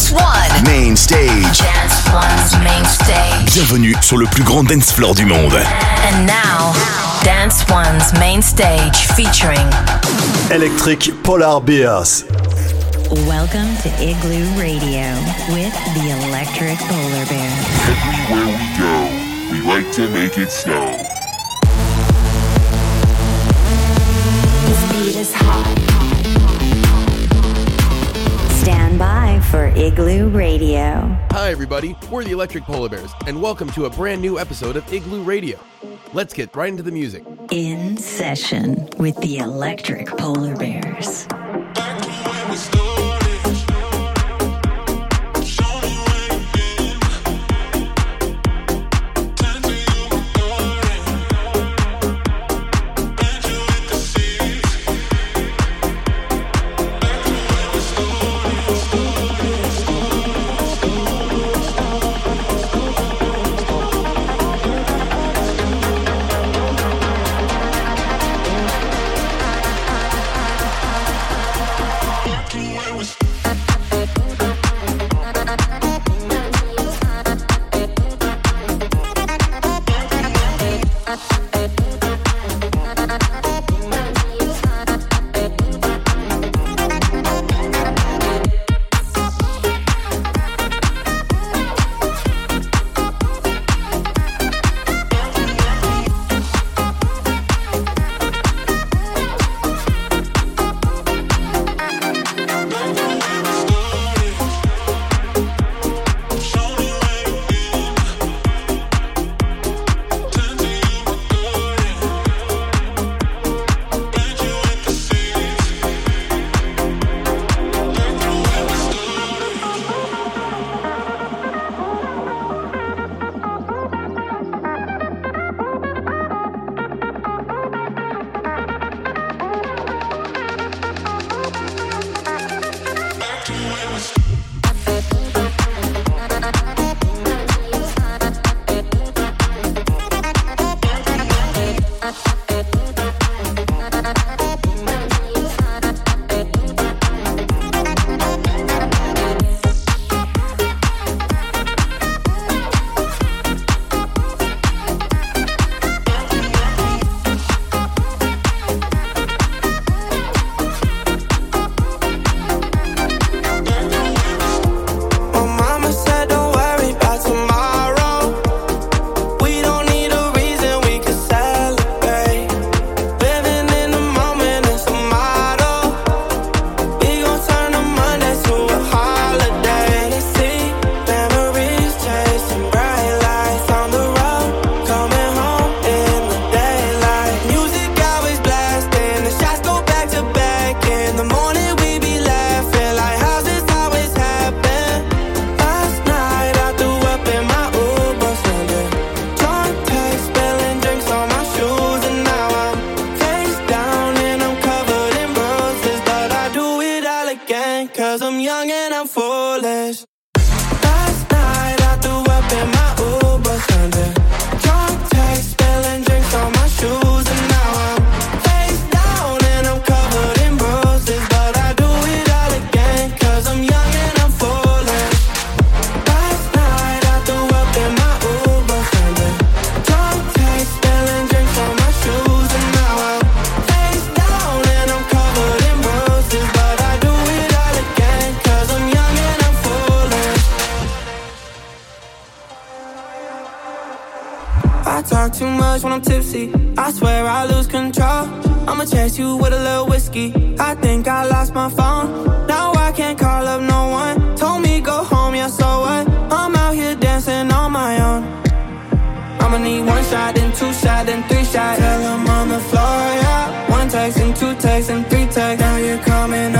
Dance One. Main stage. Dance One's main stage. Bienvenue sur le plus grand dance floor du monde. And now, Dance One's main stage featuring Electric Polar Bears. Welcome to Igloo Radio with the Electric Polar Bear. Everywhere we go, we like to make it snow. Igloo Radio. Hi, everybody. We're the Electric Polar Bears, and welcome to a brand new episode of Igloo Radio. Let's get right into the music. In session with the Electric Polar Bears. When I'm tipsy. I swear I lose control. I'ma chase you with a little whiskey. I think I lost my phone. Now I can't call up no one. Told me go home, yeah, so what? I'm out here dancing on my own. I'ma need one shot, then two shot, then three shot. Tell 'em on the floor, yeah. One text and two texts and three texts. Now you're coming over.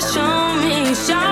show me, show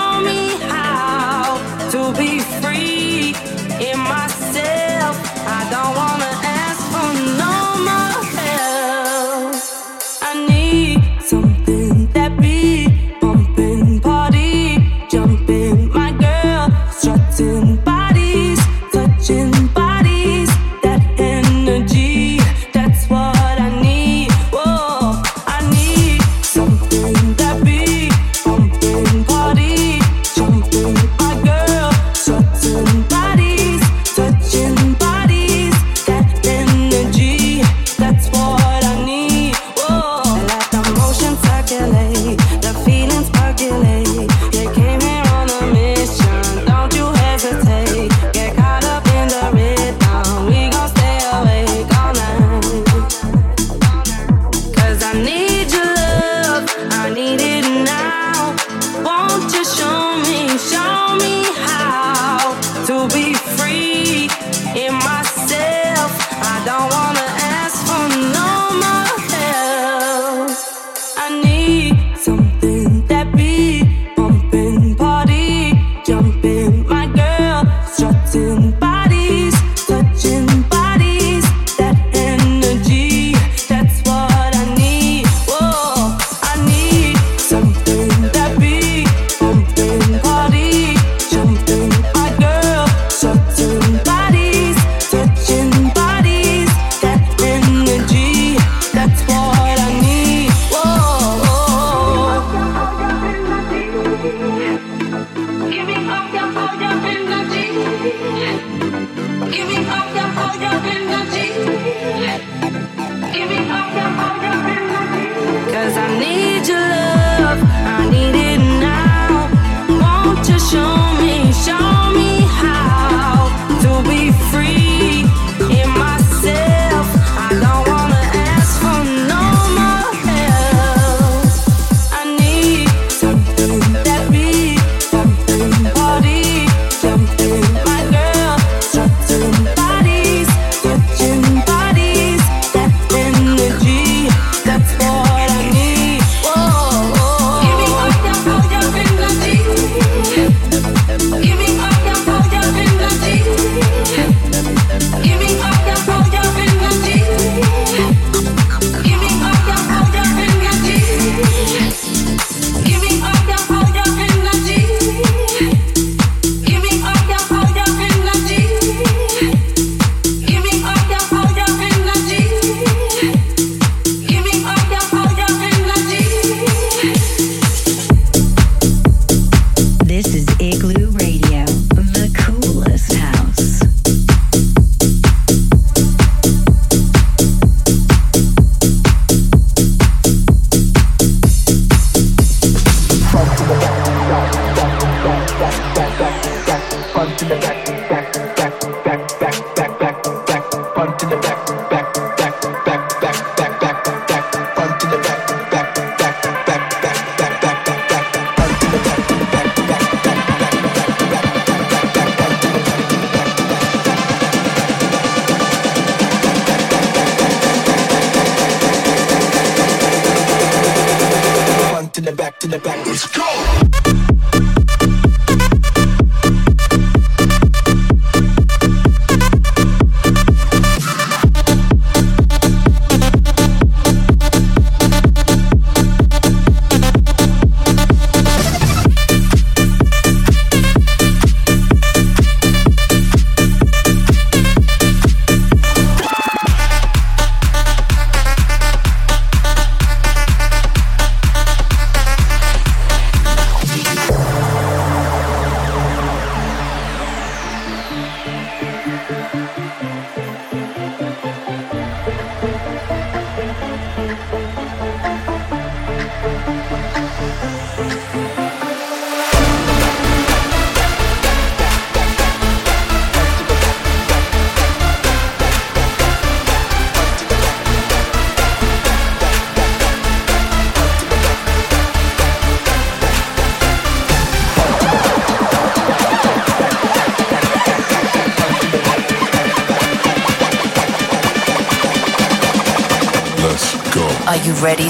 ready to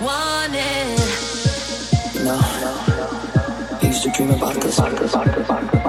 wanted. No, no, I used to dream about this. About this.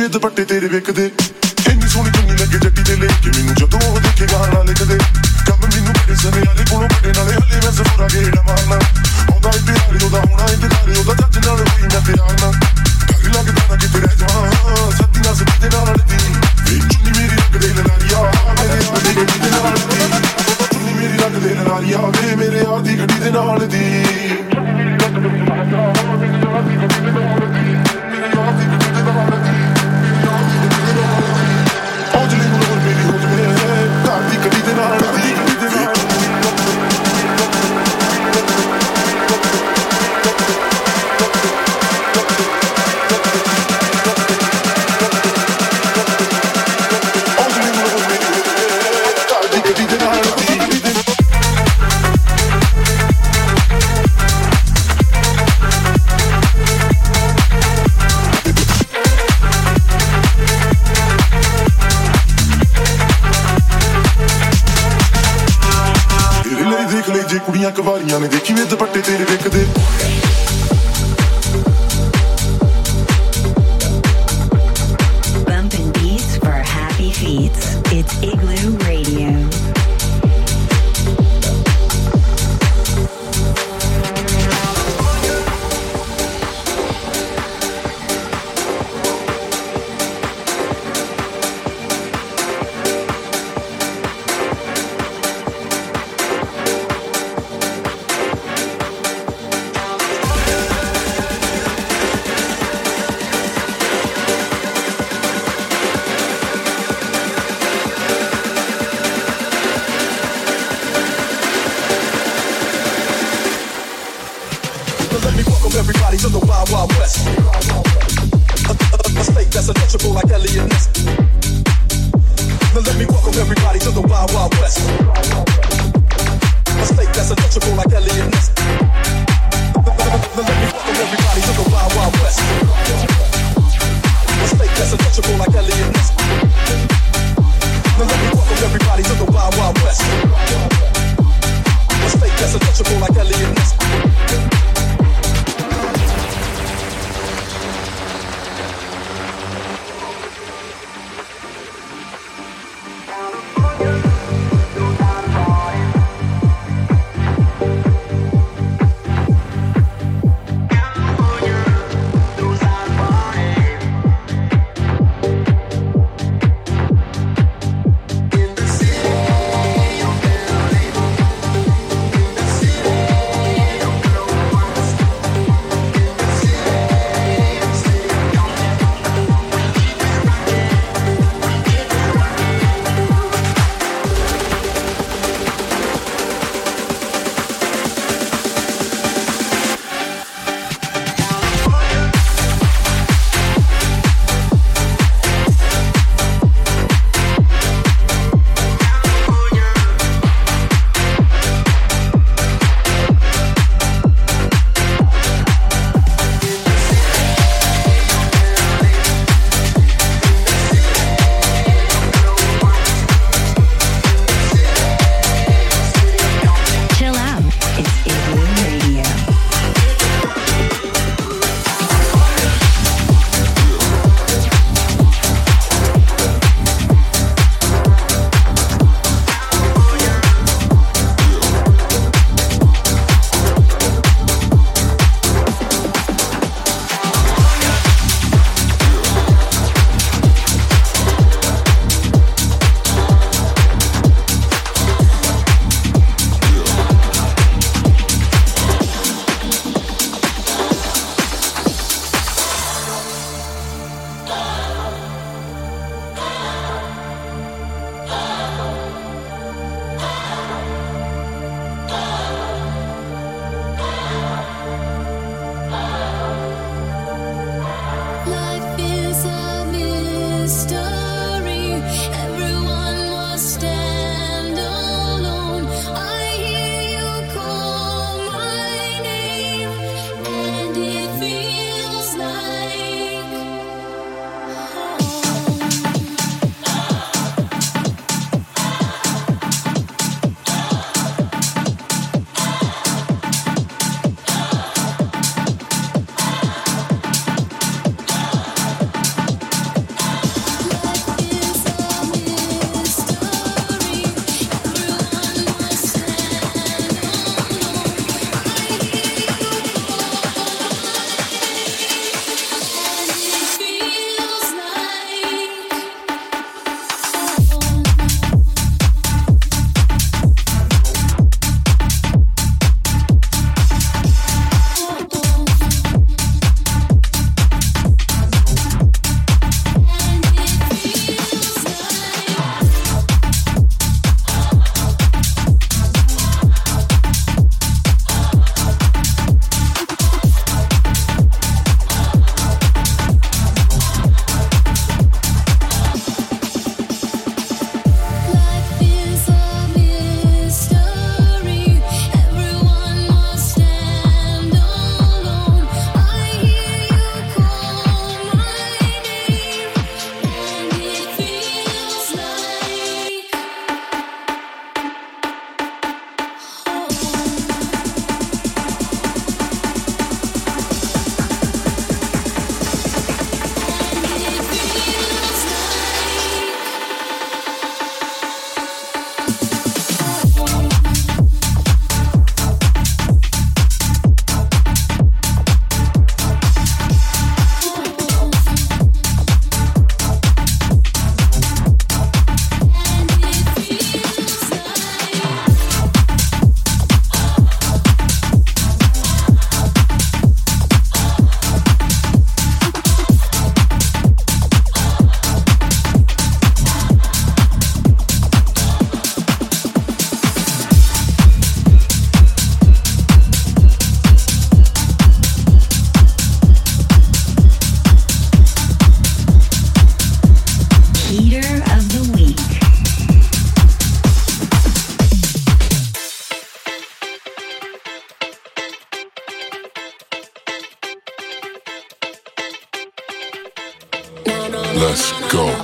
ജീവിതപ്പെട്ട്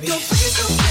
baby.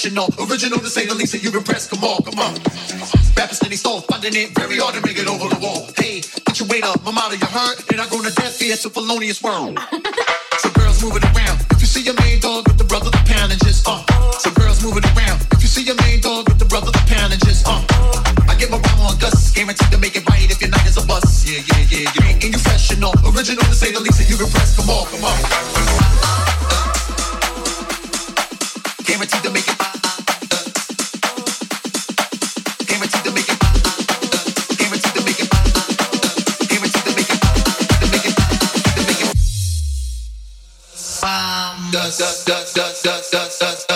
Professional, original to say the least, and you're impressed. Come on, come on. Rappers steady stall, finding it very hard to make it over the wall. Hey, put your weight up, my motto you heard, and I grown to death here, it's a felonious world. So girls moving around, if you see your main dog with the brother, the pound and just uh. So girls moving around, if you see your main dog with the brother, the pound and just uh. I give my rhyme on Gus, guaranteed to make it right if your night is a bust. Yeah, yeah, yeah, yeah. And you professional, original to say the least, and you've impressed. Come on, come on. Dust, dust, dust, dust, dust, dust,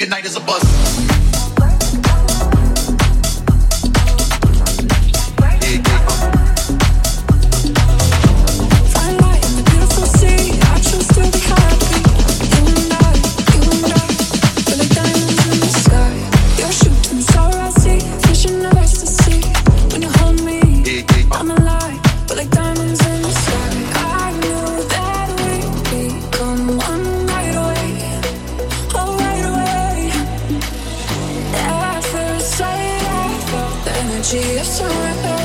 good night is a buzz. she is surrender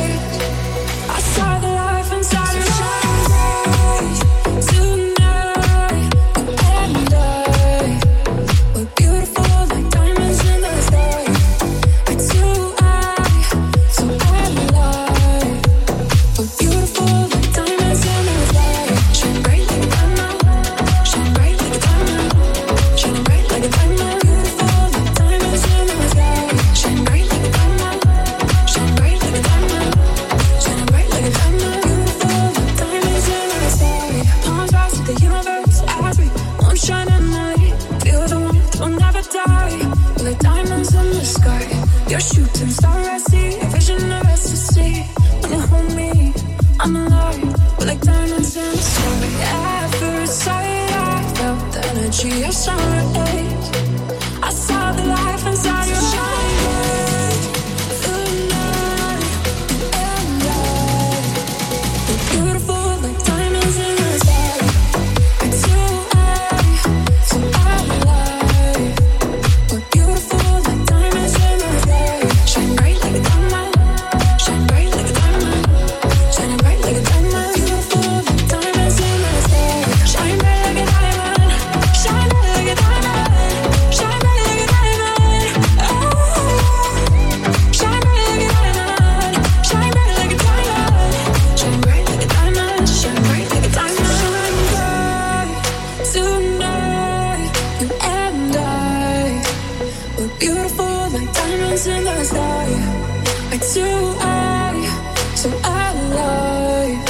alive.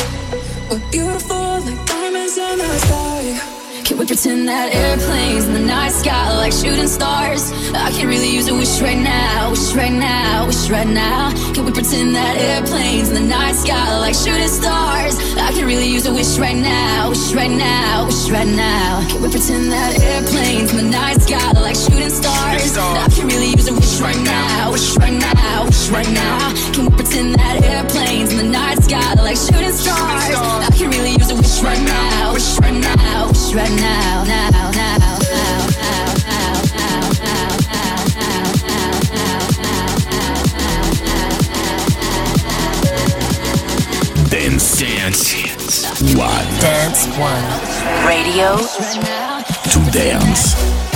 We're beautiful like diamonds in the sky. We pretend that airplanes in the night sky like shooting stars? I can really use a wish right now, wish right now, wish right now. Can we pretend that airplanes in the night sky like shooting stars? I can really use a wish right now, wish right now, wish right now. Can we pretend that airplanes in the night sky like shooting stars? I can really use a wish right now, wish right now, wish right now. Can we pretend that airplanes in the night sky like shooting stars? I can really use a wish right now, wish right now, right now, now, now. Dance, dance, one. Dance, one. Radio to dance.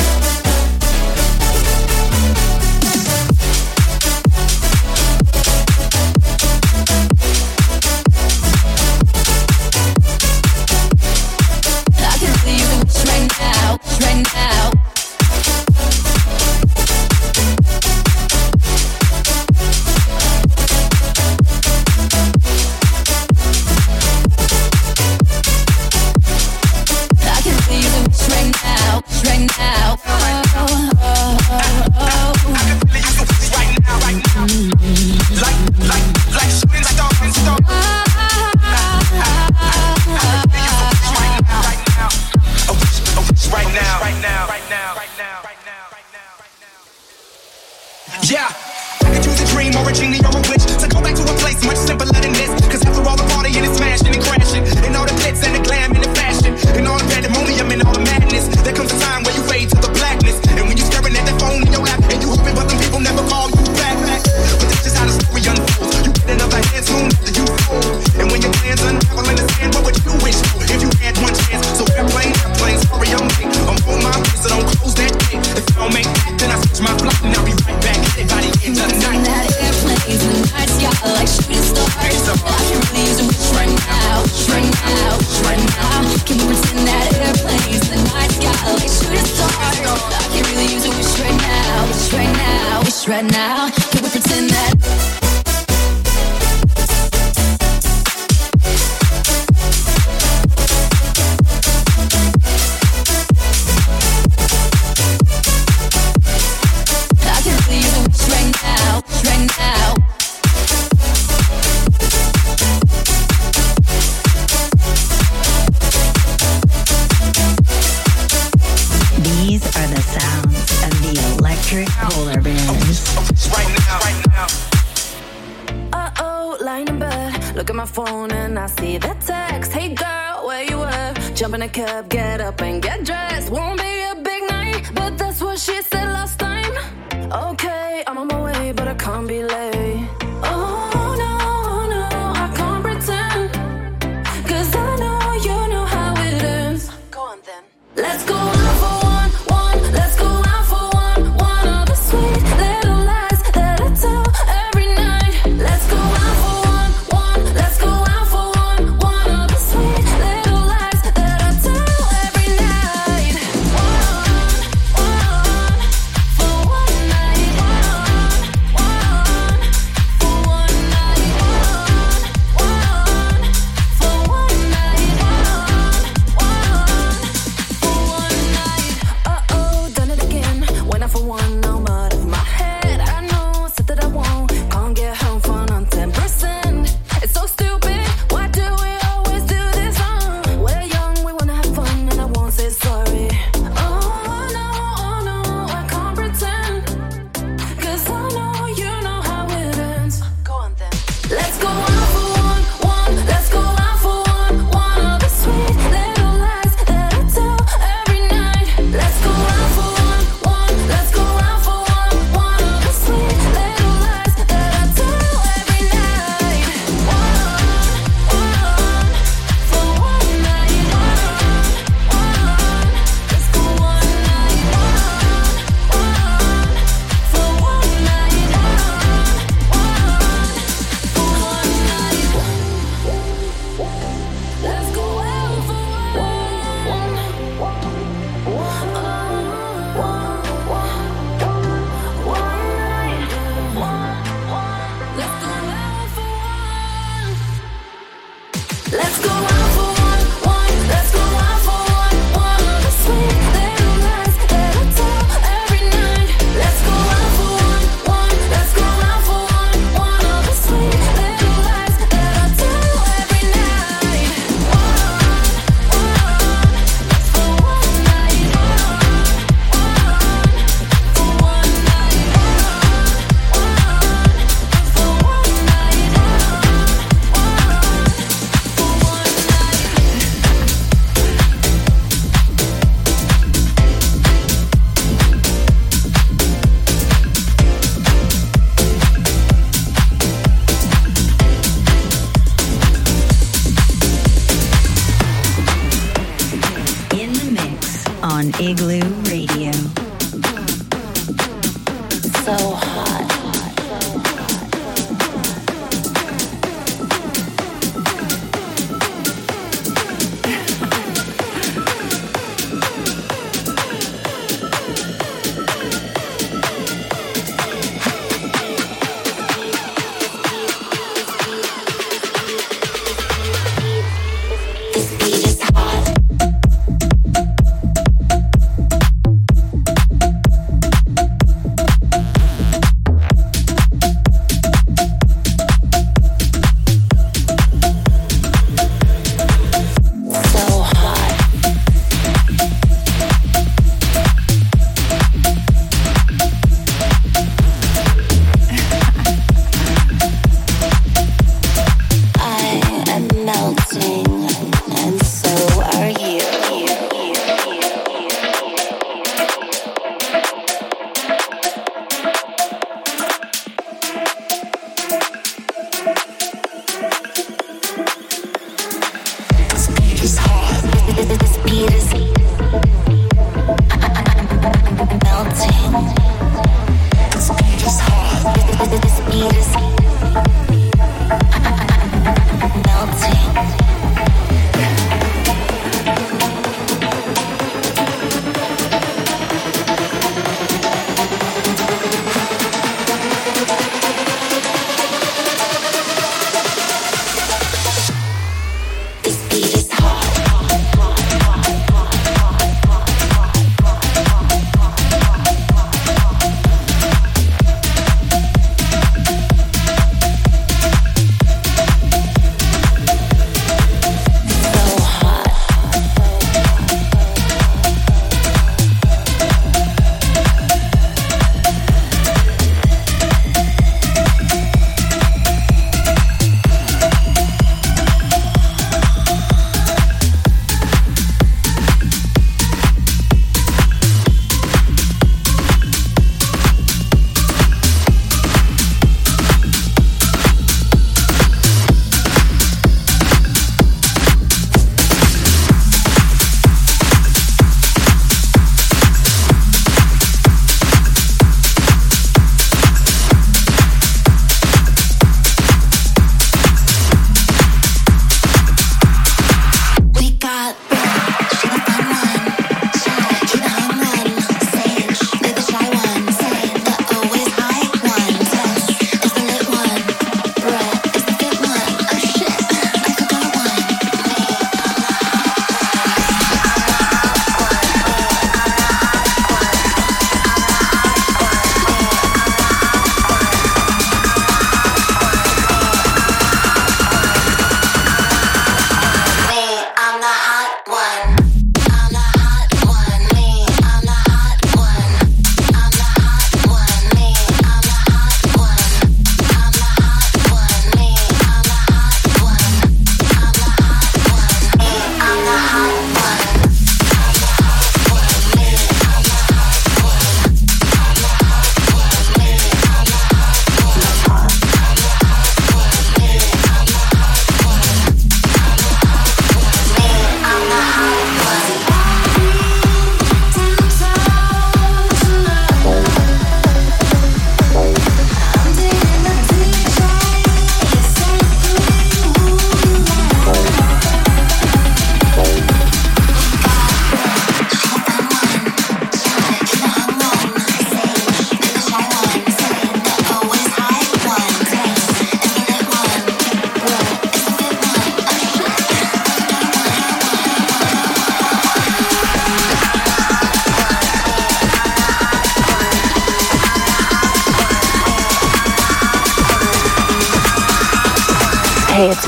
Igloo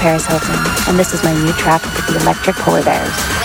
Paris Hilton, and this is my new track with the Electric Polar Bears.